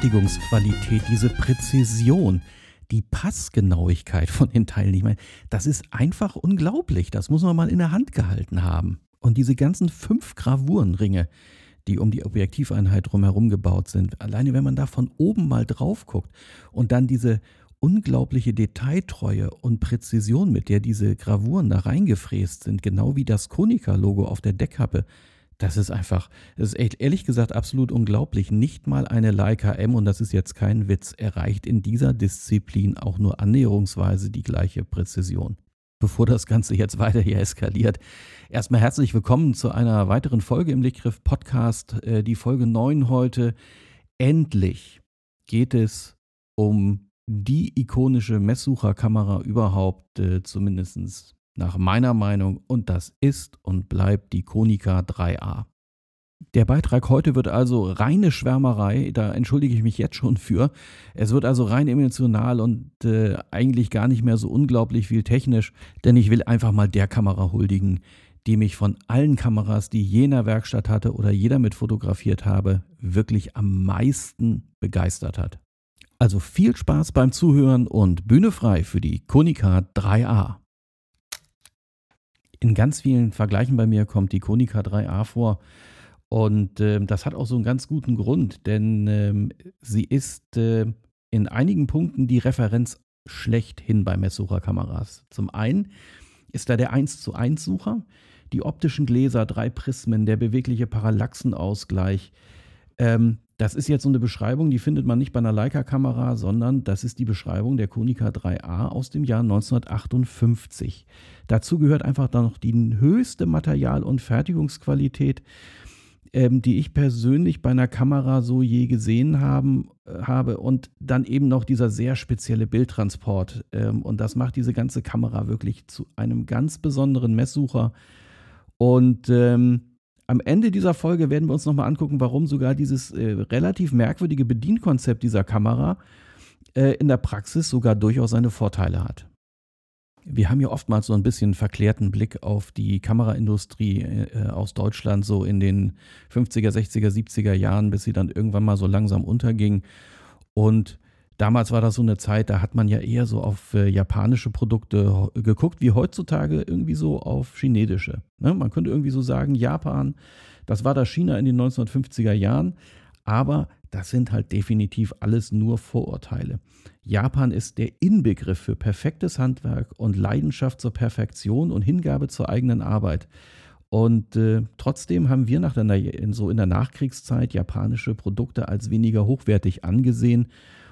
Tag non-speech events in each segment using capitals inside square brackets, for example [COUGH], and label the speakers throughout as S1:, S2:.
S1: Fertigungsqualität, diese Präzision, die Passgenauigkeit von den Teilen, ich meine, das ist einfach unglaublich. Das muss man mal in der Hand gehalten haben. Und diese ganzen fünf Gravurenringe, die um die Objektiveinheit drumherum gebaut sind, alleine wenn man da von oben mal drauf guckt und dann diese unglaubliche Detailtreue und Präzision, mit der diese Gravuren da reingefräst sind, genau wie das Konica-Logo auf der Deckkappe, das ist einfach, das ist ehrlich gesagt absolut unglaublich. Nicht mal eine Leica M, und das ist jetzt kein Witz, erreicht in dieser Disziplin auch nur annäherungsweise die gleiche Präzision. Bevor das Ganze jetzt weiter hier eskaliert, erstmal herzlich willkommen zu einer weiteren Folge im Lichtgriff Podcast, äh, die Folge 9 heute. Endlich geht es um die ikonische Messsucherkamera überhaupt, äh, zumindest nach meiner Meinung, und das ist und bleibt die Konica 3A. Der Beitrag heute wird also reine Schwärmerei, da entschuldige ich mich jetzt schon für. Es wird also rein emotional und äh, eigentlich gar nicht mehr so unglaublich viel technisch, denn ich will einfach mal der Kamera huldigen, die mich von allen Kameras, die je in der Werkstatt hatte oder jeder mit fotografiert habe, wirklich am meisten begeistert hat. Also viel Spaß beim Zuhören und Bühne frei für die Konica 3A. In ganz vielen Vergleichen bei mir kommt die Konica 3A vor. Und äh, das hat auch so einen ganz guten Grund, denn ähm, sie ist äh, in einigen Punkten die Referenz schlechthin bei Messsucherkameras. Zum einen ist da der 1 zu 1 Sucher, die optischen Gläser, drei Prismen, der bewegliche Parallaxenausgleich, ähm, das ist jetzt so eine Beschreibung, die findet man nicht bei einer Leica-Kamera, sondern das ist die Beschreibung der Konica 3A aus dem Jahr 1958. Dazu gehört einfach dann noch die höchste Material- und Fertigungsqualität, ähm, die ich persönlich bei einer Kamera so je gesehen haben, äh, habe. Und dann eben noch dieser sehr spezielle Bildtransport. Ähm, und das macht diese ganze Kamera wirklich zu einem ganz besonderen Messsucher. Und ähm, am Ende dieser Folge werden wir uns nochmal angucken, warum sogar dieses äh, relativ merkwürdige Bedienkonzept dieser Kamera äh, in der Praxis sogar durchaus seine Vorteile hat. Wir haben ja oftmals so ein bisschen verklärten Blick auf die Kameraindustrie äh, aus Deutschland, so in den 50er, 60er, 70er Jahren, bis sie dann irgendwann mal so langsam unterging. Und Damals war das so eine Zeit, da hat man ja eher so auf äh, japanische Produkte geguckt, wie heutzutage irgendwie so auf chinesische. Ne? Man könnte irgendwie so sagen, Japan, das war das China in den 1950er Jahren, aber das sind halt definitiv alles nur Vorurteile. Japan ist der Inbegriff für perfektes Handwerk und Leidenschaft zur Perfektion und Hingabe zur eigenen Arbeit. Und äh, trotzdem haben wir nach der, so in der Nachkriegszeit japanische Produkte als weniger hochwertig angesehen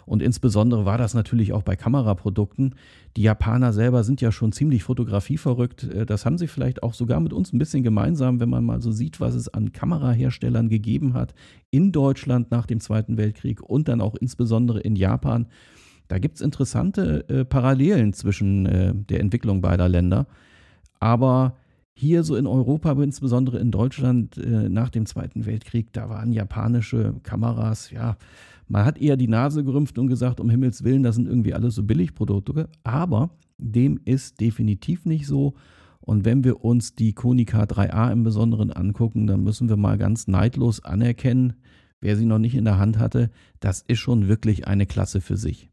S1: und insbesondere war das natürlich auch bei Kameraprodukten. Die Japaner selber sind ja schon ziemlich fotografieverrückt. Äh, das haben sie vielleicht auch sogar mit uns ein bisschen gemeinsam, wenn man mal so sieht, was es an Kameraherstellern gegeben hat in Deutschland nach dem Zweiten Weltkrieg und dann auch insbesondere in Japan. Da gibt es interessante äh, Parallelen zwischen äh, der Entwicklung beider Länder. Aber hier so in Europa, insbesondere in Deutschland nach dem Zweiten Weltkrieg, da waren japanische Kameras, ja, man hat eher die Nase gerümpft und gesagt, um Himmels Willen, das sind irgendwie alles so Billigprodukte. Aber dem ist definitiv nicht so. Und wenn wir uns die Konica 3A im Besonderen angucken, dann müssen wir mal ganz neidlos anerkennen, wer sie noch nicht in der Hand hatte, das ist schon wirklich eine Klasse für sich.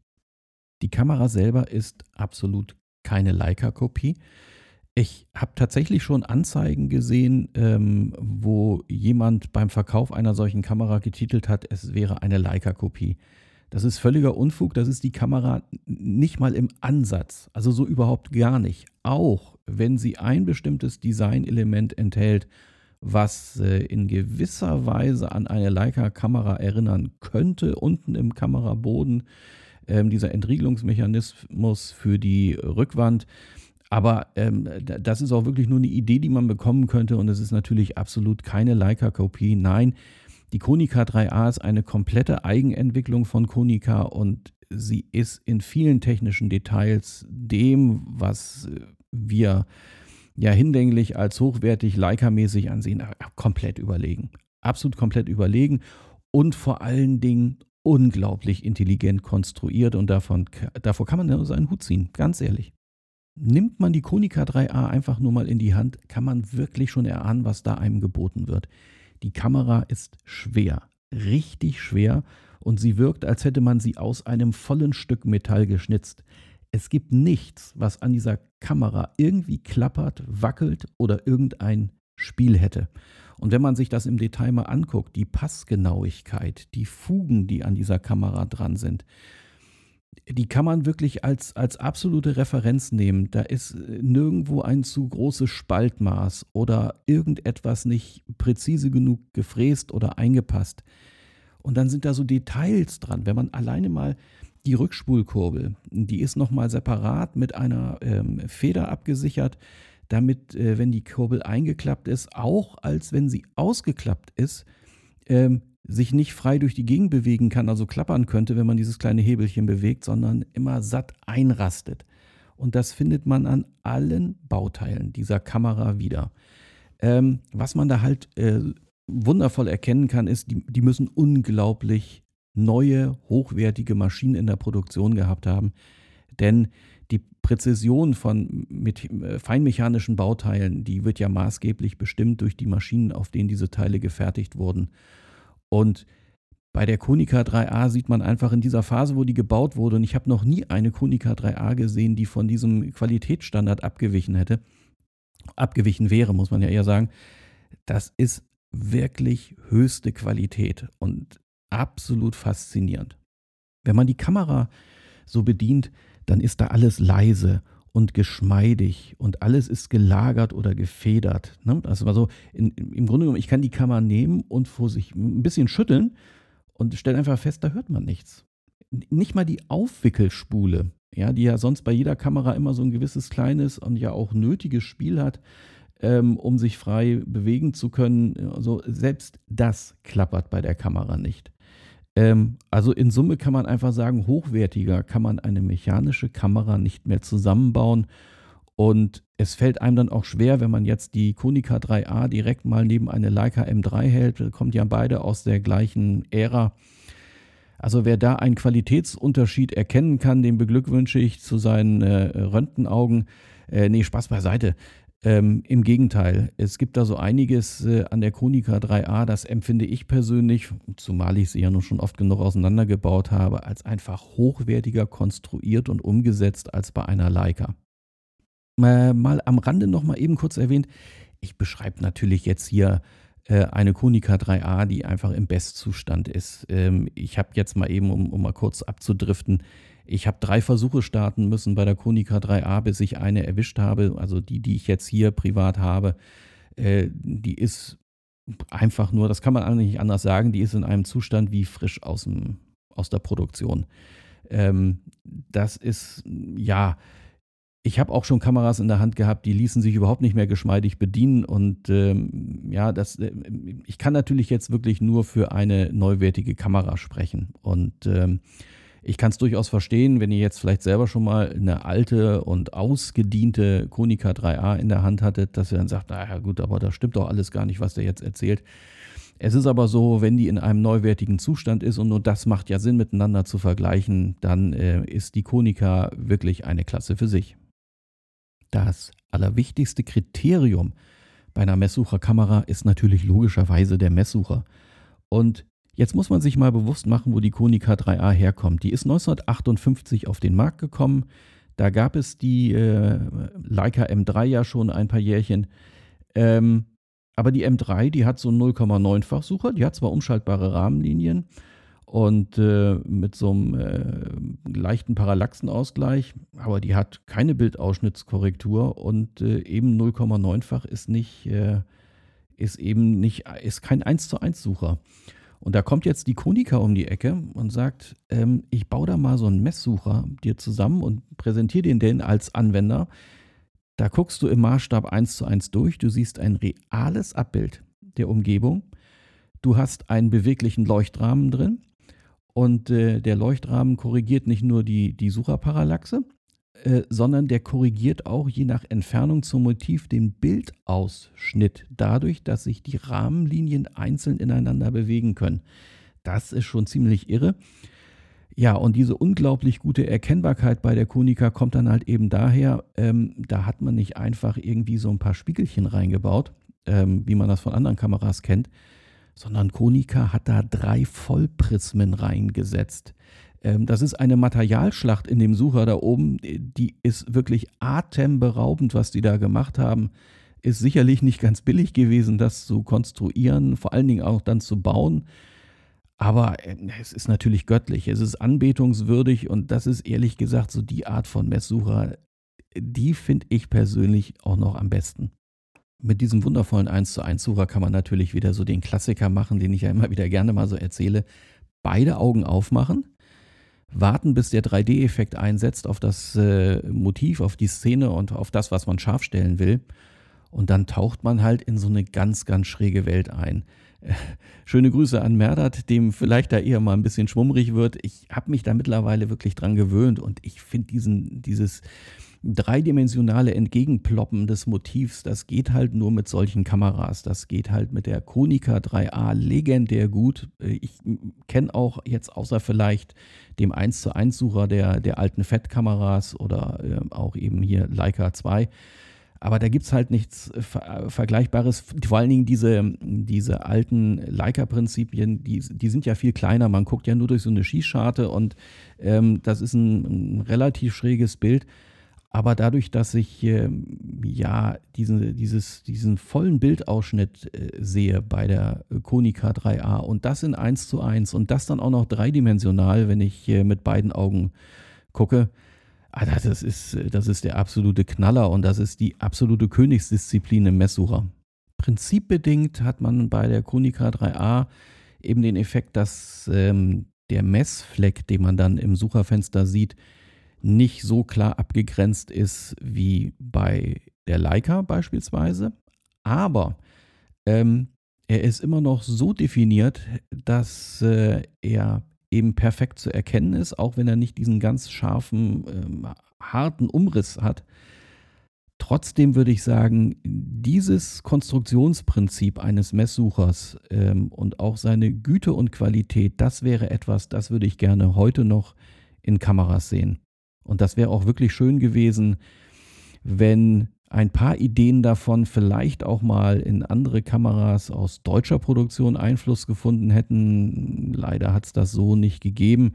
S1: Die Kamera selber ist absolut keine Leica-Kopie. Ich habe tatsächlich schon Anzeigen gesehen, ähm, wo jemand beim Verkauf einer solchen Kamera getitelt hat, es wäre eine Leica-Kopie. Das ist völliger Unfug, das ist die Kamera nicht mal im Ansatz, also so überhaupt gar nicht. Auch wenn sie ein bestimmtes Designelement enthält, was äh, in gewisser Weise an eine Leica-Kamera erinnern könnte, unten im Kameraboden, äh, dieser Entriegelungsmechanismus für die Rückwand aber ähm, das ist auch wirklich nur eine Idee, die man bekommen könnte und es ist natürlich absolut keine Leica-Kopie. Nein, die Konica 3A ist eine komplette Eigenentwicklung von Konica und sie ist in vielen technischen Details dem, was wir ja hinlänglich als hochwertig Leica-mäßig ansehen, komplett überlegen. Absolut komplett überlegen und vor allen Dingen unglaublich intelligent konstruiert und davon, davor kann man nur seinen Hut ziehen, ganz ehrlich. Nimmt man die Konica 3A einfach nur mal in die Hand, kann man wirklich schon erahnen, was da einem geboten wird. Die Kamera ist schwer, richtig schwer und sie wirkt, als hätte man sie aus einem vollen Stück Metall geschnitzt. Es gibt nichts, was an dieser Kamera irgendwie klappert, wackelt oder irgendein Spiel hätte. Und wenn man sich das im Detail mal anguckt, die Passgenauigkeit, die Fugen, die an dieser Kamera dran sind, die kann man wirklich als, als absolute Referenz nehmen. Da ist äh, nirgendwo ein zu großes Spaltmaß oder irgendetwas nicht präzise genug gefräst oder eingepasst. Und dann sind da so Details dran. Wenn man alleine mal die Rückspulkurbel, die ist nochmal separat mit einer ähm, Feder abgesichert, damit, äh, wenn die Kurbel eingeklappt ist, auch als wenn sie ausgeklappt ist, ähm, sich nicht frei durch die Gegend bewegen kann, also klappern könnte, wenn man dieses kleine Hebelchen bewegt, sondern immer satt einrastet. Und das findet man an allen Bauteilen dieser Kamera wieder. Ähm, was man da halt äh, wundervoll erkennen kann, ist, die, die müssen unglaublich neue, hochwertige Maschinen in der Produktion gehabt haben. Denn die Präzision von mit äh, feinmechanischen Bauteilen, die wird ja maßgeblich bestimmt durch die Maschinen, auf denen diese Teile gefertigt wurden. Und bei der Konica 3A sieht man einfach in dieser Phase, wo die gebaut wurde, und ich habe noch nie eine Konica 3A gesehen, die von diesem Qualitätsstandard abgewichen hätte, abgewichen wäre, muss man ja eher sagen. Das ist wirklich höchste Qualität und absolut faszinierend. Wenn man die Kamera so bedient, dann ist da alles leise und geschmeidig und alles ist gelagert oder gefedert. Ne? Das so, in, im Grunde genommen, ich kann die Kamera nehmen und vor sich ein bisschen schütteln und stelle einfach fest, da hört man nichts. Nicht mal die Aufwickelspule, ja, die ja sonst bei jeder Kamera immer so ein gewisses kleines und ja auch nötiges Spiel hat, ähm, um sich frei bewegen zu können. Also selbst das klappert bei der Kamera nicht. Ähm, also in Summe kann man einfach sagen, hochwertiger kann man eine mechanische Kamera nicht mehr zusammenbauen. Und es fällt einem dann auch schwer, wenn man jetzt die Konica 3A direkt mal neben eine Leica M3 hält. Kommt ja beide aus der gleichen Ära. Also wer da einen Qualitätsunterschied erkennen kann, den beglückwünsche ich zu seinen äh, Röntgenaugen. Äh, nee, Spaß beiseite. Ähm, Im Gegenteil, es gibt da so einiges äh, an der Konica 3A, das empfinde ich persönlich, zumal ich sie ja nun schon oft genug auseinandergebaut habe, als einfach hochwertiger konstruiert und umgesetzt als bei einer Leica. Äh, mal am Rande noch mal eben kurz erwähnt, ich beschreibe natürlich jetzt hier äh, eine Konica 3A, die einfach im Bestzustand ist. Ähm, ich habe jetzt mal eben, um, um mal kurz abzudriften, ich habe drei Versuche starten müssen bei der Konica 3A, bis ich eine erwischt habe. Also die, die ich jetzt hier privat habe, äh, die ist einfach nur, das kann man eigentlich nicht anders sagen, die ist in einem Zustand wie frisch aus, dem, aus der Produktion. Ähm, das ist, ja, ich habe auch schon Kameras in der Hand gehabt, die ließen sich überhaupt nicht mehr geschmeidig bedienen. Und ähm, ja, das, äh, ich kann natürlich jetzt wirklich nur für eine neuwertige Kamera sprechen. Und ähm, ich kann es durchaus verstehen, wenn ihr jetzt vielleicht selber schon mal eine alte und ausgediente Konica 3A in der Hand hattet, dass ihr dann sagt, naja gut, aber das stimmt doch alles gar nicht, was der jetzt erzählt. Es ist aber so, wenn die in einem neuwertigen Zustand ist und nur das macht ja Sinn miteinander zu vergleichen, dann äh, ist die Konica wirklich eine Klasse für sich. Das allerwichtigste Kriterium bei einer Messsucherkamera ist natürlich logischerweise der Messsucher. Und Jetzt muss man sich mal bewusst machen, wo die Konica 3A herkommt. Die ist 1958 auf den Markt gekommen. Da gab es die äh, Leica M3 ja schon ein paar Jährchen. Ähm, aber die M3, die hat so einen 0,9-fach Sucher. Die hat zwar umschaltbare Rahmenlinien und äh, mit so einem äh, leichten Parallaxenausgleich, aber die hat keine Bildausschnittskorrektur und äh, eben 0,9-fach ist nicht, äh, ist eben nicht, ist kein 1 zu 1 Sucher. Und da kommt jetzt die Konica um die Ecke und sagt, ähm, ich baue da mal so einen Messsucher dir zusammen und präsentiere den denn als Anwender. Da guckst du im Maßstab 1 zu 1 durch, du siehst ein reales Abbild der Umgebung. Du hast einen beweglichen Leuchtrahmen drin und äh, der Leuchtrahmen korrigiert nicht nur die, die Sucherparallaxe, äh, sondern der korrigiert auch je nach Entfernung zum Motiv den Bildausschnitt, dadurch, dass sich die Rahmenlinien einzeln ineinander bewegen können. Das ist schon ziemlich irre. Ja, und diese unglaublich gute Erkennbarkeit bei der Konica kommt dann halt eben daher, ähm, da hat man nicht einfach irgendwie so ein paar Spiegelchen reingebaut, ähm, wie man das von anderen Kameras kennt, sondern Konica hat da drei Vollprismen reingesetzt. Ähm, das ist eine Materialschlacht in dem Sucher da oben, die ist wirklich atemberaubend, was die da gemacht haben. Ist sicherlich nicht ganz billig gewesen, das zu konstruieren, vor allen Dingen auch dann zu bauen. Aber äh, es ist natürlich göttlich, es ist anbetungswürdig und das ist ehrlich gesagt so die Art von Messsucher, die finde ich persönlich auch noch am besten. Mit diesem wundervollen 1 zu 1 Sucher kann man natürlich wieder so den Klassiker machen, den ich ja immer wieder gerne mal so erzähle. Beide Augen aufmachen, warten, bis der 3D-Effekt einsetzt auf das äh, Motiv, auf die Szene und auf das, was man scharf stellen will. Und dann taucht man halt in so eine ganz, ganz schräge Welt ein. schöne Grüße an Merdat, dem vielleicht da eher mal ein bisschen schwummrig wird. Ich habe mich da mittlerweile wirklich dran gewöhnt und ich finde diesen, dieses dreidimensionale Entgegenploppen des Motivs, das geht halt nur mit solchen Kameras. Das geht halt mit der Konica 3A legendär gut. Ich kenne auch jetzt außer vielleicht dem 1 zu 1 Sucher der, der alten FET-Kameras oder äh, auch eben hier Leica 2 aber da gibt es halt nichts äh, äh, Vergleichbares. Vor allen Dingen diese, diese alten Leica-Prinzipien, die, die sind ja viel kleiner. Man guckt ja nur durch so eine Schießscharte und ähm, das ist ein, ein, relativ schräges Bild. Aber dadurch, dass ich äh, ja diesen, dieses, diesen vollen Bildausschnitt äh, sehe bei der Konica 3A und das in 1 zu 1 und das dann auch noch dreidimensional, wenn ich äh, mit beiden Augen gucke, Ah, das ist, das ist der absolute Knaller und das ist die absolute Königsdisziplin im Messsucher. Prinzipbedingt hat man bei der Konica 3a eben den Effekt, dass ähm, der Messfleck, den man dann im Sucherfenster sieht, nicht so klar abgegrenzt ist wie bei der Leica beispielsweise. Aber ähm, er ist immer noch so definiert, dass äh, er eben perfekt zu erkennen ist, auch wenn er nicht diesen ganz scharfen, ähm, harten Umriss hat. Trotzdem würde ich sagen, dieses Konstruktionsprinzip eines Messsuchers ähm, und auch seine Güte und Qualität, das wäre etwas, das würde ich gerne heute noch in Kameras sehen. Und das wäre auch wirklich schön gewesen, wenn ein paar Ideen davon vielleicht auch mal in andere Kameras aus deutscher Produktion Einfluss gefunden hätten. Leider hat es das so nicht gegeben.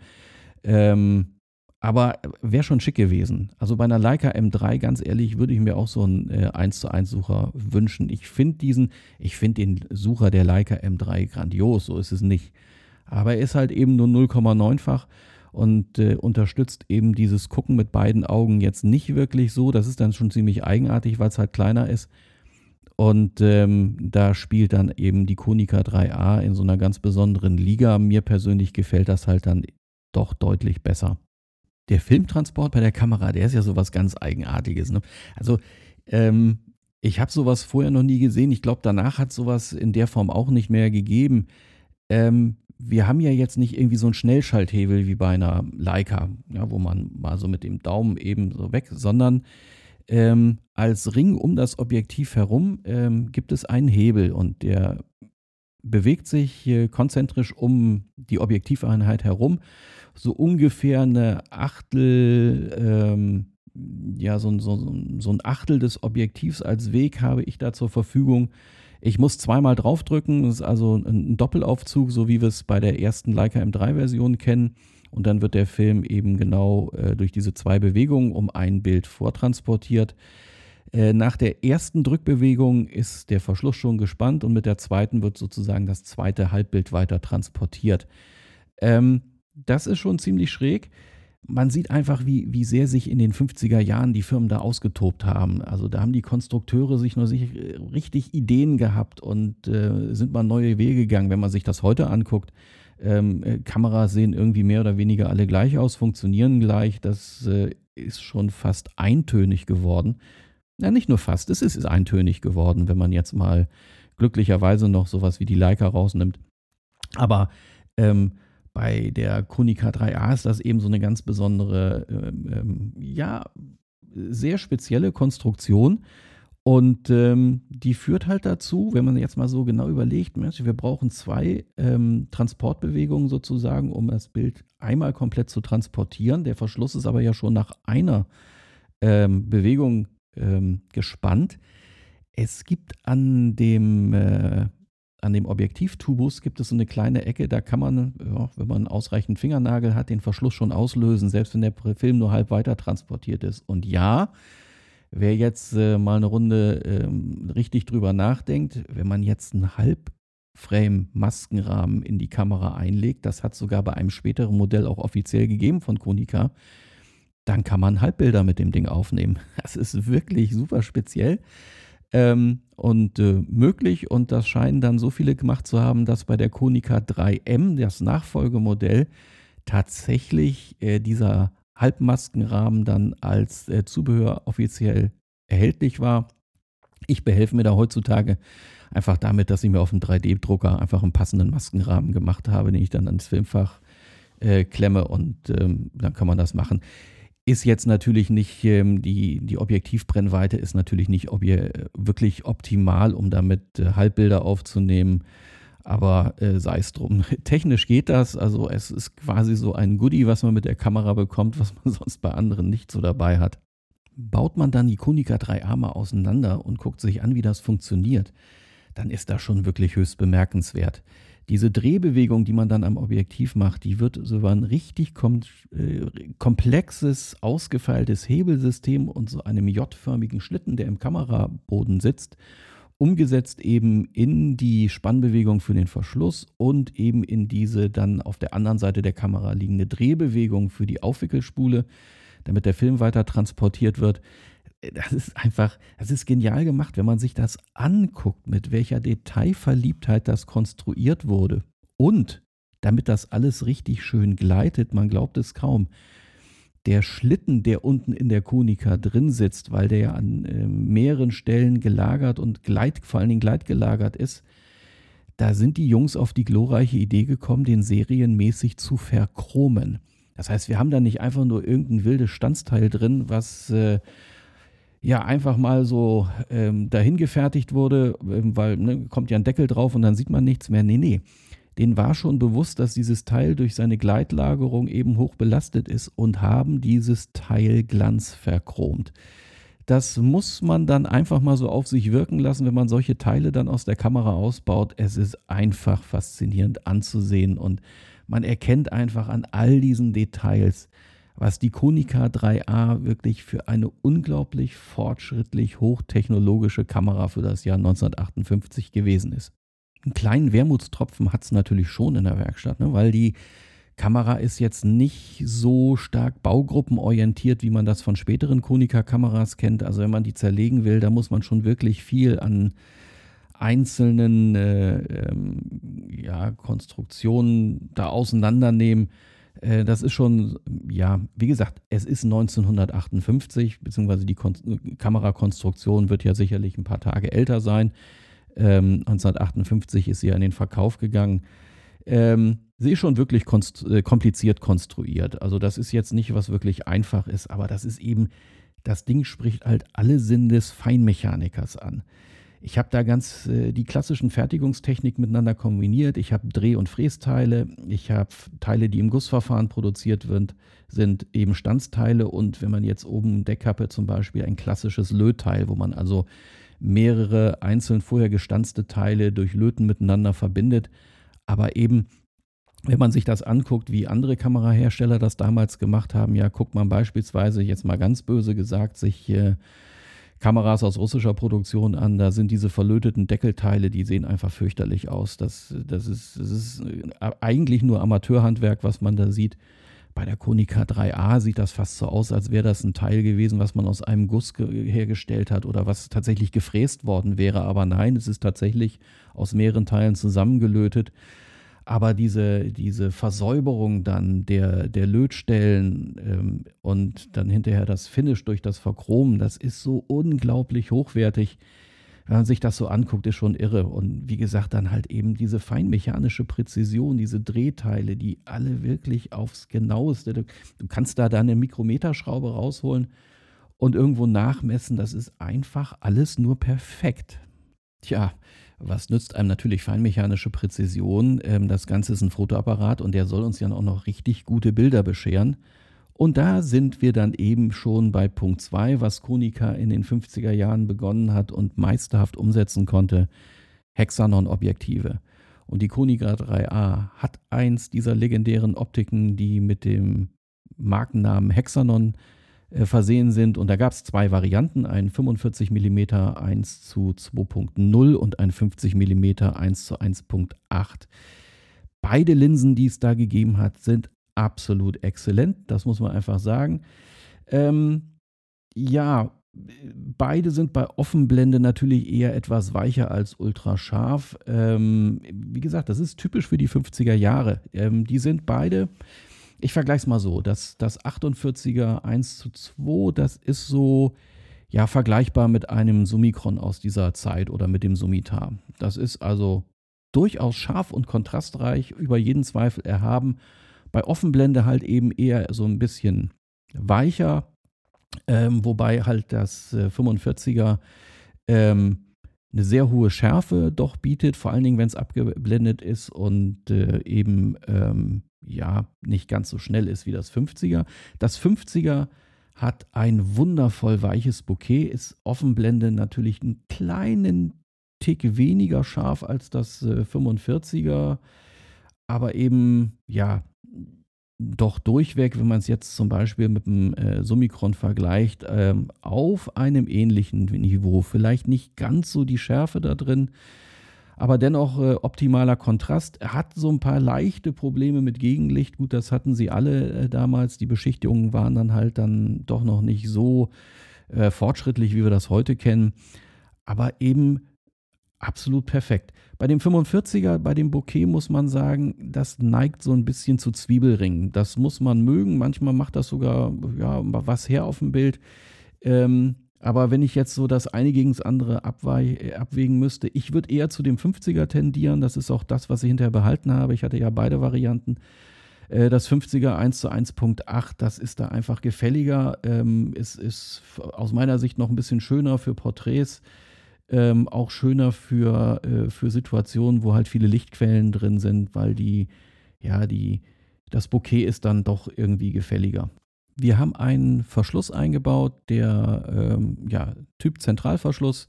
S1: Ähm, aber wäre schon schick gewesen. Also bei einer Leica M3, ganz ehrlich, würde ich mir auch so einen äh, 1 zu 1 Sucher wünschen. Ich finde diesen, ich finde den Sucher der Leica M3 grandios, so ist es nicht. Aber er ist halt eben nur 0,9-fach und äh, unterstützt eben dieses Gucken mit beiden Augen jetzt nicht wirklich so. Das ist dann schon ziemlich eigenartig, weil es halt kleiner ist. Und ähm, da spielt dann eben die Konica 3A in so einer ganz besonderen Liga. Mir persönlich gefällt das halt dann doch deutlich besser. Der Filmtransport bei der Kamera, der ist ja sowas ganz Eigenartiges. Ne? Also, ähm, ich habe sowas vorher noch nie gesehen. Ich glaube, danach hat sowas in der Form auch nicht mehr gegeben. Ähm, wir haben ja jetzt nicht irgendwie so einen Schnellschalthebel wie bei einer Leica, ja, wo man mal so mit dem Daumen eben so weg, sondern ähm, als Ring um das Objektiv herum ähm, gibt es einen Hebel und der bewegt sich äh, konzentrisch um die Objektiveinheit herum. So ungefähr eine Achtel, ähm, ja, so, so, so ein Achtel des Objektivs als Weg habe ich da zur Verfügung. Ich muss zweimal draufdrücken, das ist also ein Doppelaufzug, so wie wir es bei der ersten Leica M3-Version kennen. Und dann wird der Film eben genau äh, durch diese zwei Bewegungen um ein Bild vortransportiert. Äh, nach der ersten Drückbewegung ist der Verschluss schon gespannt und mit der zweiten wird sozusagen das zweite Halbbild weiter transportiert. Ähm, das ist schon ziemlich schräg man sieht einfach, wie, wie sehr sich in den 50er Jahren die Firmen da ausgetobt haben. Also da haben die Konstrukteure sich nur sich richtig Ideen gehabt und äh, sind mal neue Wege gegangen. Wenn man sich das heute anguckt, ähm, äh, Kameras sehen irgendwie mehr oder weniger alle gleich aus, funktionieren gleich. Das äh, ist schon fast eintönig geworden. Ja, nicht nur fast, es ist eintönig geworden, wenn man jetzt mal glücklicherweise noch sowas wie die Leica rausnimmt. Aber ähm, bei der Konica 3A ist das eben so eine ganz besondere, ähm, ähm, ja, sehr spezielle Konstruktion. Und ähm, die führt halt dazu, wenn man jetzt mal so genau überlegt, wir brauchen zwei ähm, Transportbewegungen sozusagen, um das Bild einmal komplett zu transportieren. Der Verschluss ist aber ja schon nach einer ähm, Bewegung ähm, gespannt. Es gibt an dem, äh, an dem Objektivtubus gibt es so eine kleine Ecke, da kann man, ja, wenn man ausreichend Fingernagel hat, den Verschluss schon auslösen, selbst wenn der Film nur halb weiter transportiert ist. Und ja, wer jetzt äh, mal eine Runde äh, richtig drüber nachdenkt, wenn man jetzt einen Halbframe-Maskenrahmen in die Kamera einlegt, das hat sogar bei einem späteren Modell auch offiziell gegeben von Konica, dann kann man Halbbilder mit dem Ding aufnehmen. [LAUGHS] Das ist wirklich super speziell ähm, und äh, möglich. Und das scheinen dann so viele gemacht zu haben, dass bei der Konica 3M, das Nachfolgemodell, tatsächlich äh, dieser Halbmaskenrahmen dann als äh, Zubehör offiziell erhältlich war. Ich behelfe mir da heutzutage einfach damit, dass ich mir auf dem 3D-Drucker einfach einen passenden Maskenrahmen gemacht habe, den ich dann ans Filmfach äh, klemme und ähm, dann kann man das machen. Ist jetzt natürlich nicht, ähm, die, die Objektivbrennweite ist natürlich nicht obje wirklich optimal, um damit äh, Halbbilder aufzunehmen. Aber äh, sei es drum. [LAUGHS] Technisch geht das. Also es ist quasi so ein Goodie, was man mit der Kamera bekommt, was man [LAUGHS] sonst bei anderen nicht so dabei hat. Baut man dann die Konica 3A mal auseinander und guckt sich an, wie das funktioniert, dann ist das schon wirklich höchst bemerkenswert. Diese Drehbewegung, die man dann am Objektiv macht, die wird so über ein richtig kom äh, komplexes, ausgefeiltes Hebelsystem und so einem J-förmigen Schlitten, der im Kameraboden sitzt, umgesetzt eben in die Spannbewegung für den Verschluss und eben in diese dann auf der anderen Seite der Kamera liegende Drehbewegung für die Aufwickelspule, damit der Film weiter transportiert wird das ist einfach, das ist genial gemacht, wenn man sich das anguckt, mit welcher Detailverliebtheit das konstruiert wurde. Und damit das alles richtig schön gleitet, man glaubt es kaum. Der Schlitten, der unten in der Konika drin sitzt, weil der ja an äh, mehreren Stellen gelagert und gleit, vor allen Dingen gleitgelagert ist, da sind die Jungs auf die glorreiche Idee gekommen, den serienmäßig zu verchromen. Das heißt, wir haben da nicht einfach nur irgendein wildes Standsteil drin, was äh, ja einfach mal so ähm, dahin gefertigt wurde, ähm, weil ne, kommt ja ein Deckel drauf und dann sieht man nichts mehr. Nee, nee. Denen war schon bewusst, dass dieses Teil durch seine Gleitlagerung eben hoch belastet ist und haben dieses Teil glanzverchromt. Das muss man dann einfach mal so auf sich wirken lassen, wenn man solche Teile dann aus der Kamera ausbaut. Es ist einfach faszinierend anzusehen und man erkennt einfach an all diesen Details, was die Konica 3A wirklich für eine unglaublich fortschrittlich hochtechnologische Kamera für das Jahr 1958 gewesen ist. Einen kleinen Wermutstropfen hat es natürlich schon in der Werkstatt, ne? weil die Kamera ist jetzt nicht so stark baugruppenorientiert, wie man das von späteren Konica-Kameras kennt. Also wenn man die zerlegen will, da muss man schon wirklich viel an einzelnen äh, ähm, ja, Konstruktionen da auseinandernehmen. Äh, das ist schon, ja, wie gesagt, es ist 1958, beziehungsweise die Kon Kamerakonstruktion wird ja sicherlich ein paar Tage älter sein. Ähm, 1958 ist sie ja in den Verkauf gegangen. Ähm, sie ist schon wirklich konst äh, kompliziert konstruiert. Also das ist jetzt nicht, was wirklich einfach ist, aber das ist eben, das Ding spricht halt alle Sinn des Feinmechanikers an. Ich habe da ganz äh, die klassischen Fertigungstechniken miteinander kombiniert. Ich habe Dreh- und Frästeile. Ich habe Teile, die im Gussverfahren produziert wird, sind eben Standsteile. Und wenn man jetzt oben Deckkappe zum Beispiel ein klassisches Lötteil, wo man also mehrere einzeln vorher gestanzte Teile durch Löten miteinander verbindet. Aber eben wenn man sich das anguckt, wie andere Kamerahersteller das damals gemacht haben, ja, guckt man beispielsweise, jetzt mal ganz böse gesagt, sich äh, Kameras aus russischer Produktion an. Da sind diese verlöteten Deckelteile, die sehen einfach fürchterlich aus. Das, das, ist, das ist eigentlich nur Amateurhandwerk, was man da sieht. Bei der Konica 3A sieht das fast so aus, als wäre das ein Teil gewesen, was man aus einem Guss hergestellt hat oder was tatsächlich gefräst worden wäre. Aber nein, es ist tatsächlich aus mehreren Teilen zusammengelötet. Aber diese, diese Versäuberung dann der, der Lötstellen ähm, und dann hinterher das Finish durch das Verchromen, das ist so unglaublich hochwertig. Wenn man sich das so anguckt, ist schon irre. Und wie gesagt, dann halt eben diese feinmechanische Präzision, diese Drehteile, die alle wirklich aufs genaueste. Du, du kannst da deine Mikrometerschraube rausholen und irgendwo nachmessen. Das ist einfach alles nur perfekt. Tja, was nützt einem natürlich feinmechanische Präzision? Ähm, das Ganze ist ein Fotoapparat und der soll uns ja auch noch richtig gute Bilder bescheren. Und da sind wir dann eben schon bei Punkt 2, was Konica in den 50er Jahren begonnen hat und meisterhaft umsetzen konnte. Hexanon-Objektive. Und die Konica 3A hat eins dieser legendären Optiken, die mit dem Markennamen Hexanon äh, versehen sind. Und da gab es zwei Varianten, ein 45 mm 1 zu 2.0 und ein 50 mm 1 zu 1.8. Beide Linsen, die es da gegeben hat, sind absolut exzellent. Das muss man einfach sagen. Ähm, ja, beide sind bei Offenblende natürlich eher etwas weicher als ultrascharf. Ähm, wie gesagt, das ist typisch für die 50er Jahre. Ähm, die sind beide, ich vergleiche es mal so, das, das 48er 1 zu 2, das ist so, ja, vergleichbar mit einem Summicron aus dieser Zeit oder mit dem Summitar. Das ist also durchaus scharf und kontrastreich, über jeden Zweifel erhaben. Bei Offenblende halt eben eher so ein bisschen weicher, ähm, wobei halt das äh, 45er ähm, eine sehr hohe Schärfe doch bietet, vor allen Dingen, wenn es abgeblendet ist und äh, eben ähm, ja nicht ganz so schnell ist wie das 50er. Das 50er hat ein wundervoll weiches Bouquet, ist Offenblende natürlich einen kleinen Tick weniger scharf als das äh, 45er, aber eben ja doch durchweg, wenn man es jetzt zum Beispiel mit dem äh, Summicron vergleicht, ähm, auf einem ähnlichen Niveau. Vielleicht nicht ganz so die Schärfe da drin, aber dennoch äh, optimaler Kontrast. Er hat so ein paar leichte Probleme mit Gegenlicht. Gut, das hatten sie alle äh, damals. Die Beschichtigungen waren dann halt dann doch noch nicht so äh, fortschrittlich, wie wir das heute kennen. Aber eben absolut perfekt. Bei dem 45er, bei dem Bouquet muss man sagen, das neigt so ein bisschen zu Zwiebelringen. Das muss man mögen. Manchmal macht das sogar ja, was her auf dem Bild. Ähm, aber wenn ich jetzt so das eine gegen das andere abwägen müsste, ich würde eher zu dem 50er tendieren. Das ist auch das, was ich hinterher behalten habe. Ich hatte ja beide Varianten. Äh, das 50er 1 zu 1.8, das ist da einfach gefälliger. Ähm, es ist aus meiner Sicht noch ein bisschen schöner für Porträts ähm, auch schöner für, äh, für Situationen, wo halt viele Lichtquellen drin sind, weil die, ja, die, das Bouquet ist dann doch irgendwie gefälliger. Wir haben einen Verschluss eingebaut, der ähm, ja, Typ Zentralverschluss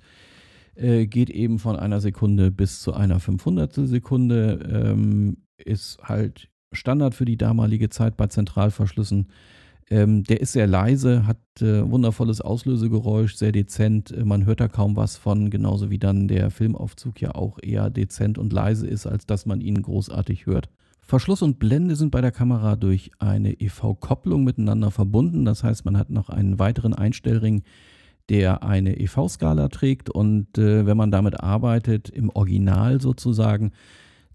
S1: äh, geht eben von einer Sekunde bis zu einer 500 Sekunde, ähm, ist halt Standard für die damalige Zeit bei Zentralverschlüssen. Ähm, der ist sehr leise, hat äh, wundervolles Auslösegeräusch, sehr dezent. Äh, man hört da kaum was von, genauso wie dann der Filmaufzug ja auch eher dezent und leise ist, als dass man ihn großartig hört. Verschluss und Blende sind bei der Kamera durch eine EV-Kopplung miteinander verbunden. Das heißt, man hat noch einen weiteren Einstellring, der eine EV-Skala trägt. Und äh, wenn man damit arbeitet, im Original sozusagen,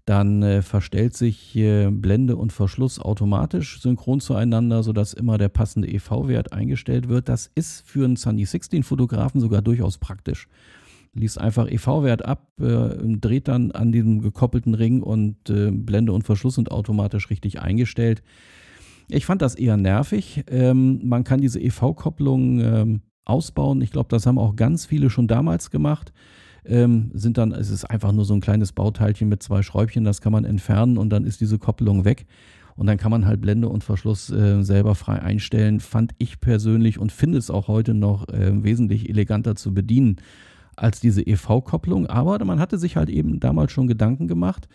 S1: dann äh, verstellt sich äh, Blende und Verschluss automatisch synchron zueinander, sodass immer der passende EV-Wert eingestellt wird. Das ist für einen Sunny 16 Fotografen sogar durchaus praktisch. Liest einfach EV-Wert ab, äh, dreht dann an diesem gekoppelten Ring und äh, Blende und Verschluss sind automatisch richtig eingestellt. Ich fand das eher nervig. Ähm, man kann diese EV-Kopplung ähm, ausbauen. Ich glaube, das haben auch ganz viele schon damals gemacht ähm, sind dann, es ist einfach nur so ein kleines Bauteilchen mit zwei Schräubchen, das kann man entfernen und dann ist diese Koppelung weg. Und dann kann man halt Blende und Verschluss äh, selber frei einstellen. Fand ich persönlich und finde es auch heute noch äh, wesentlich eleganter zu bedienen als diese EV-Kopplung. Aber man hatte sich halt eben damals schon Gedanken gemacht.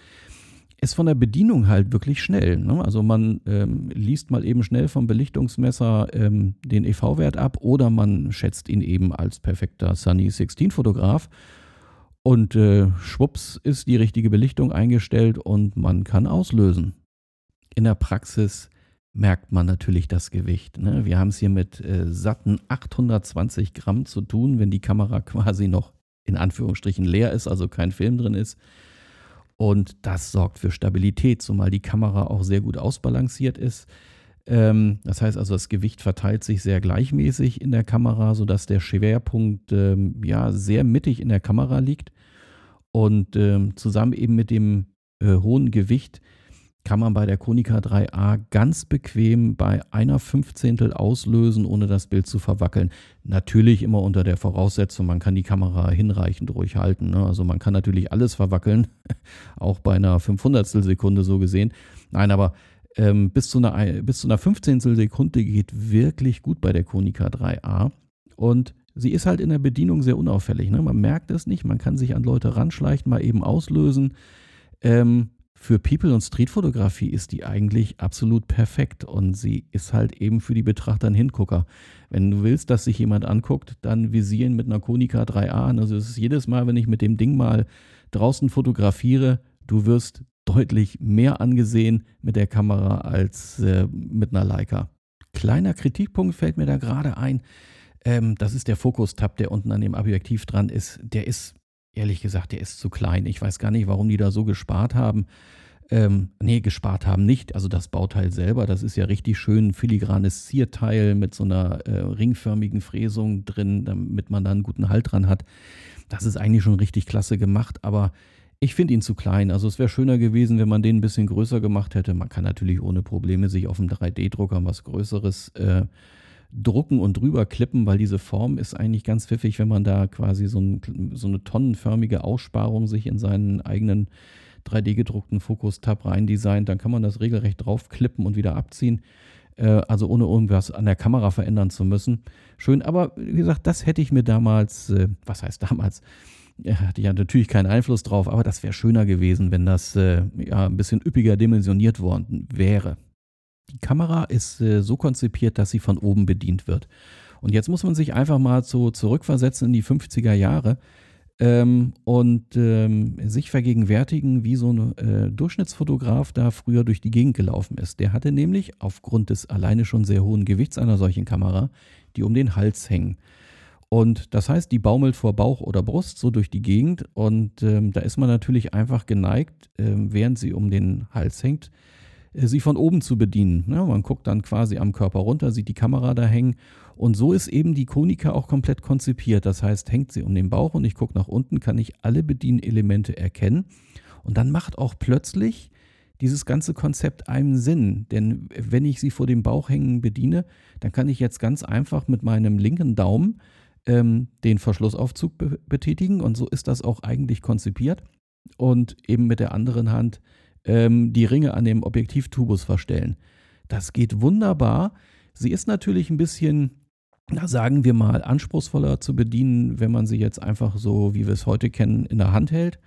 S1: Ist von der Bedienung halt wirklich schnell. Ne? Also man ähm, liest mal eben schnell vom Belichtungsmesser ähm, den EV-Wert ab oder man schätzt ihn eben als perfekter Sunny 16-Fotograf und äh, schwupps ist die richtige Belichtung eingestellt und man kann auslösen. In der Praxis merkt man natürlich das Gewicht. Ne? Wir haben es hier mit äh, satten 820 Gramm zu tun, wenn die Kamera [LAUGHS] quasi noch in Anführungsstrichen leer ist, also kein Film drin ist. Und das sorgt für Stabilität, zumal die Kamera auch sehr gut ausbalanciert ist. Ähm, das heißt also, das Gewicht verteilt sich sehr gleichmäßig in der Kamera, sodass der Schwerpunkt ähm, ja sehr mittig in der Kamera liegt. Und ähm, zusammen eben mit dem äh, hohen Gewicht kann man bei der Konica 3A ganz bequem bei einer Fünfzehntel auslösen, ohne das Bild zu verwackeln. Natürlich immer unter der Voraussetzung, man kann die Kamera hinreichend ruhig halten. Ne? Also man kann natürlich alles verwackeln, [LAUGHS] auch bei einer 500 Sekunde so gesehen. Nein, aber ähm, bis, zu einer, bis zu einer 15 Sekunde geht wirklich gut bei der Konica 3A. Und sie ist halt in der Bedienung sehr unauffällig. Ne? Man merkt es nicht, man kann sich an Leute ranschleichen, mal eben auslösen. Ähm, für People- und Streetfotografie ist die eigentlich absolut perfekt und sie ist halt eben für die Betrachter ein Hingucker. Wenn du willst, dass sich jemand anguckt, dann visieren mit einer Konica 3A an. Also es ist jedes Mal, wenn ich mit dem Ding mal draußen fotografiere, du wirst deutlich mehr angesehen mit der Kamera als äh, mit einer Leica. Kleiner Kritikpunkt fällt mir da gerade ein. Ähm, das ist der Fokus-Tab, der unten an dem Objektiv dran ist. Der ist, ehrlich gesagt, der ist zu klein. Ich weiß gar nicht, warum die da so gespart haben. Ähm, nee, gespart haben nicht. Also das Bauteil selber, das ist ja richtig schön filigranes Zierteil mit so einer äh, ringförmigen Fräsung drin, damit man da einen guten Halt dran hat. Das ist eigentlich schon richtig klasse gemacht, aber ich finde ihn zu klein. Also es wäre schöner gewesen, wenn man den ein bisschen größer gemacht hätte. Man kann natürlich ohne Probleme sich auf dem 3D-Drucker was Größeres äh, drucken und drüber klippen, weil diese Form ist eigentlich ganz pfiffig, wenn man da quasi so, ein, so eine tonnenförmige Aussparung sich in seinen eigenen 3D-gedruckten Fokus-Tab rein designt, dann kann man das regelrecht draufklippen und wieder abziehen. Äh, also ohne irgendwas an der Kamera verändern zu müssen. Schön, aber wie gesagt, das hätte ich mir damals, äh, was heißt damals? Hatte ja natürlich keinen Einfluss drauf, aber das wäre schöner gewesen, wenn das äh, ja, ein bisschen üppiger dimensioniert worden wäre. Die Kamera ist äh, so konzipiert, dass sie von oben bedient wird. Und jetzt muss man sich einfach mal so zurückversetzen in die 50er Jahre ähm, und ähm, sich vergegenwärtigen, wie so ein äh, Durchschnittsfotograf da früher durch die Gegend gelaufen ist. Der hatte nämlich aufgrund des alleine schon sehr hohen Gewichts einer solchen Kamera, die um den Hals hängen. Und das heißt, die baumelt vor Bauch oder Brust so durch die Gegend und ähm, da ist man natürlich einfach geneigt, ähm, während sie um den Hals hängt, sie von oben zu bedienen. Ja, man guckt dann quasi am Körper runter, sieht die Kamera da hängen und so ist eben die Konika auch komplett konzipiert. Das heißt, hängt sie um den Bauch und ich gucke nach unten, kann ich alle Bedienelemente erkennen. Und dann macht auch plötzlich dieses ganze Konzept einem Sinn. Denn wenn ich sie vor dem Bauch hängen bediene, dann kann ich jetzt ganz einfach mit meinem linken Daumen ähm, den Verschlussaufzug be betätigen. Und so ist das auch eigentlich konzipiert. Und eben mit der anderen Hand ähm, die Ringe an dem Objektivtubus verstellen. Das geht wunderbar. Sie ist natürlich ein bisschen na, sagen wir mal, anspruchsvoller zu bedienen, wenn man sie jetzt einfach so, wie wir es heute kennen, in der Hand hält.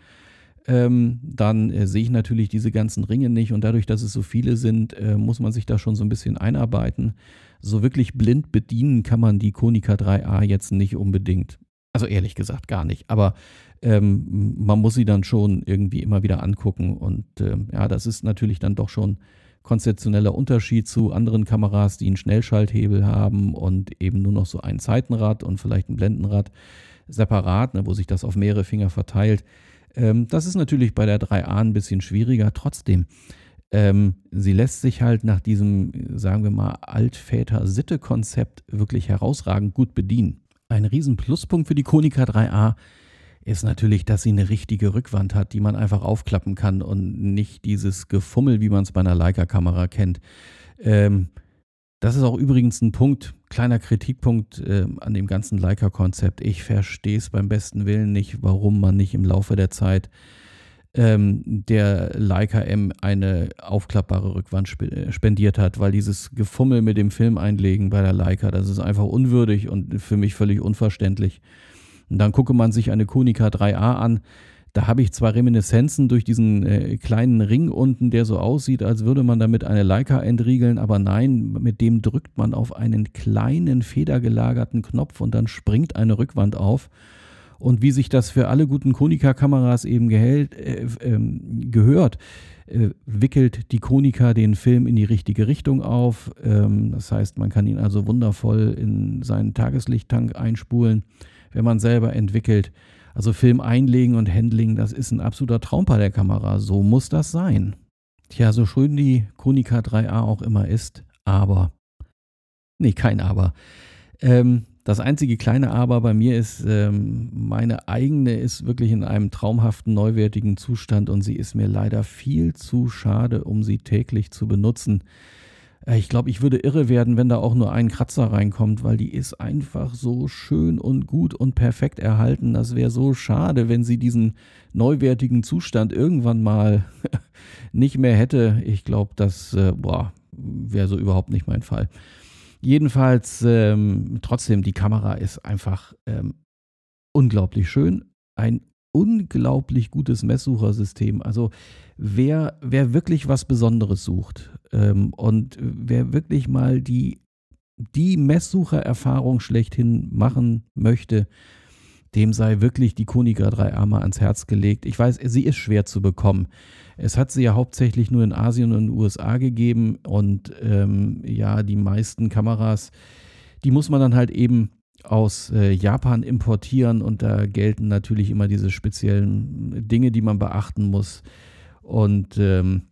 S1: Ähm, dann äh, sehe ich natürlich diese ganzen Ringe nicht und dadurch, dass es so viele sind, äh, muss man sich da schon so ein bisschen einarbeiten. So wirklich blind bedienen kann man die Konica 3A jetzt nicht unbedingt. Also ehrlich gesagt gar nicht. Aber ähm, man muss sie dann schon irgendwie immer wieder angucken und äh, ja, das ist natürlich dann doch schon konzeptioneller Unterschied zu anderen Kameras, die einen Schnellschalthebel haben und eben nur noch so ein Zeitenrad und vielleicht ein Blendenrad separat, ne, wo sich das auf mehrere Finger verteilt. Ähm, das ist natürlich bei der 3A ein bisschen schwieriger. Trotzdem, ähm, sie lässt sich halt nach diesem, sagen wir mal, Altväter-Sitte-Konzept wirklich herausragend gut bedienen. Ein riesen Pluspunkt für die Konica 3A ist natürlich, dass sie eine richtige Rückwand hat, die man einfach aufklappen kann und nicht dieses Gefummel, wie man es bei einer Leica-Kamera kennt. Ähm, das ist auch übrigens ein Punkt, kleiner Kritikpunkt äh, an dem ganzen Leica-Konzept. Ich verstehe es beim besten Willen nicht, warum man nicht im Laufe der Zeit ähm, der Leica M eine aufklappbare Rückwand sp äh, spendiert hat, weil dieses Gefummel mit dem Film einlegen bei der Leica, das ist einfach unwürdig und für mich völlig unverständlich. Und dann gucke man sich eine Konica 3A an. Da habe ich zwar Reminiszenzen durch diesen äh, kleinen Ring unten, der so aussieht, als würde man damit eine Leica entriegeln, aber nein, mit dem drückt man auf einen kleinen federgelagerten Knopf und dann springt eine Rückwand auf. Und wie sich das für alle guten Konica-Kameras eben gehält, äh, äh, gehört, äh, wickelt die Konica den Film in die richtige Richtung auf. Ähm, das heißt, man kann ihn also wundervoll in seinen Tageslichttank einspulen wenn man selber entwickelt. Also Film einlegen und Handling, das ist ein absoluter Traum bei der Kamera. So muss das sein. Tja, so schön die Konica 3A auch immer ist, aber. Nee, kein Aber. Ähm, das einzige kleine Aber bei mir ist, ähm, meine eigene ist wirklich in einem traumhaften, neuwertigen Zustand und sie ist mir leider viel zu schade, um sie täglich zu benutzen. Äh, ich glaube, ich würde irre werden, wenn da auch nur ein Kratzer reinkommt, weil die ist einfach so schön und gut und perfekt erhalten. Das wäre so schade, wenn sie diesen neuwertigen Zustand irgendwann mal [LAUGHS] nicht mehr hätte. Ich glaube, das äh, wäre so überhaupt nicht mein Fall. Jedenfalls, ähm, trotzdem, die Kamera ist einfach ähm, unglaublich schön. Ein unglaublich gutes Messsuchersystem. Also wer, wer wirklich was Besonderes sucht ähm, und wer wirklich mal die, die Messsuchererfahrung schlechthin machen möchte, dem sei wirklich die Konica 3A mal ans Herz gelegt. Ich weiß, sie ist schwer zu bekommen. Es hat sie ja hauptsächlich nur in Asien und in den USA gegeben und ähm, ja, die meisten Kameras, die muss man dann halt eben aus äh, Japan importieren und da gelten natürlich immer diese speziellen Dinge, die man beachten muss. Und ähm,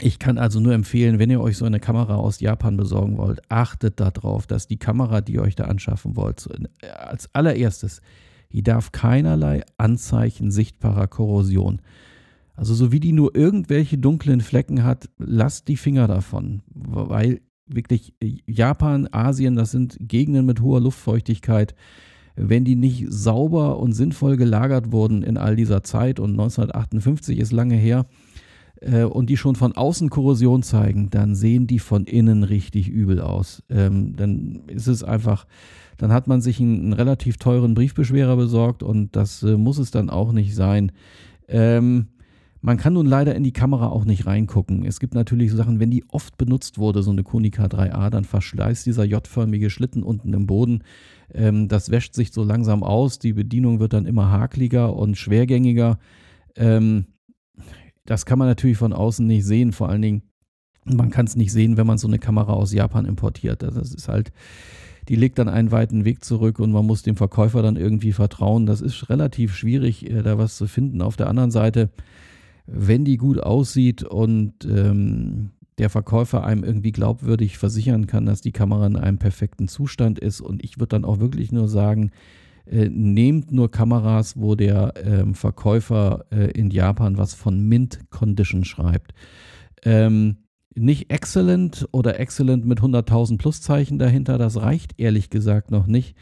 S1: ich kann also nur empfehlen, wenn ihr euch so eine Kamera aus Japan besorgen wollt, achtet darauf, dass die Kamera, die ihr euch da anschaffen wollt, äh, als allererstes, die darf keinerlei Anzeichen sichtbarer Korrosion. Also so wie die nur irgendwelche dunklen Flecken hat, lasst die Finger davon, weil wirklich Japan, Asien, das sind Gegenden mit hoher Luftfeuchtigkeit. Wenn die nicht sauber und sinnvoll gelagert wurden in all dieser Zeit und 1958 ist lange her äh, und die schon von außen Korrosion zeigen, dann sehen die von innen richtig übel aus. Ähm, dann ist es einfach, dann hat man sich einen, einen relativ teuren Briefbeschwerer besorgt und das äh, muss es dann auch nicht sein. Ähm, man kann nun leider in die Kamera auch nicht reingucken. Es gibt natürlich so Sachen, wenn die oft benutzt wurde, so eine Konica 3A, dann verschleißt dieser J-förmige Schlitten unten im Boden. Ähm, das wäscht sich so langsam aus. Die Bedienung wird dann immer hakliger und schwergängiger. Ähm, das kann man natürlich von außen nicht sehen. Vor allen Dingen, man kann es nicht sehen, wenn man so eine Kamera aus Japan importiert. Das ist halt, die legt dann einen weiten Weg zurück und man muss dem Verkäufer dann irgendwie vertrauen. Das ist relativ schwierig, äh, da was zu finden. Auf der anderen Seite, wenn die gut aussieht und ähm, der Verkäufer einem irgendwie glaubwürdig versichern kann, dass die Kamera in einem perfekten Zustand ist. Und ich würde dann auch wirklich nur sagen, äh, nehmt nur Kameras, wo der ähm, Verkäufer äh, in Japan was von Mint Condition schreibt. Ähm, nicht excellent oder excellent mit 100.000 Pluszeichen dahinter, das reicht ehrlich gesagt noch nicht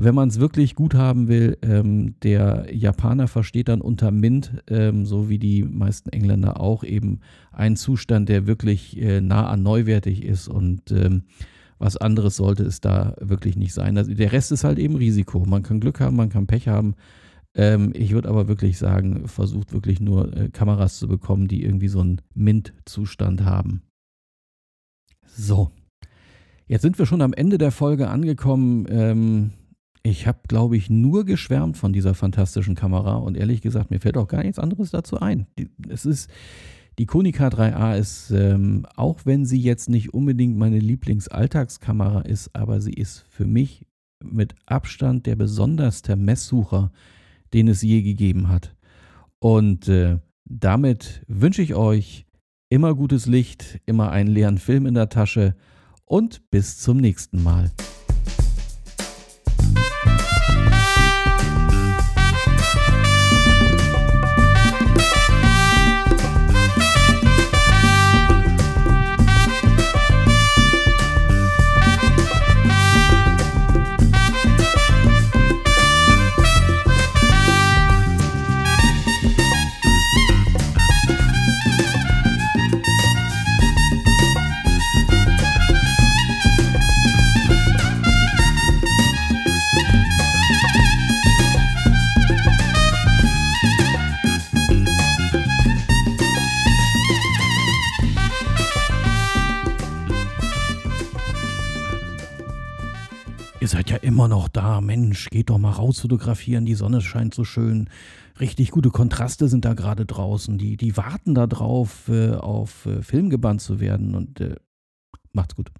S1: wenn man es wirklich gut haben will, ähm, der Japaner versteht dann unter Mint, ähm, so wie die meisten Engländer auch, eben einen Zustand, der wirklich äh, nah an neuwertig ist und ähm, was anderes sollte es da wirklich nicht sein. Also der Rest ist halt eben Risiko. Man kann Glück haben, man kann Pech haben. Ähm, ich würde aber wirklich sagen, versucht wirklich nur äh, Kameras zu bekommen, die irgendwie so einen Mint-Zustand haben. So. Jetzt sind wir schon am Ende der Folge angekommen. Ähm, ich habe, glaube ich, nur geschwärmt von dieser fantastischen Kamera und ehrlich gesagt, mir fällt auch gar nichts anderes dazu ein. Die, es ist, die Konica 3A ist, ähm, auch wenn sie jetzt nicht unbedingt meine Lieblingsalltagskamera ist, aber sie ist für mich mit Abstand der besonderste Messsucher, den es je gegeben hat. Und äh, damit wünsche ich euch immer gutes Licht, immer einen leeren Film in der Tasche und bis zum nächsten Mal. Doch mal raus fotografieren, die Sonne scheint so schön. Richtig gute Kontraste sind da gerade draußen. Die, die warten da drauf, äh, auf äh, Film gebannt zu werden und äh, macht's gut.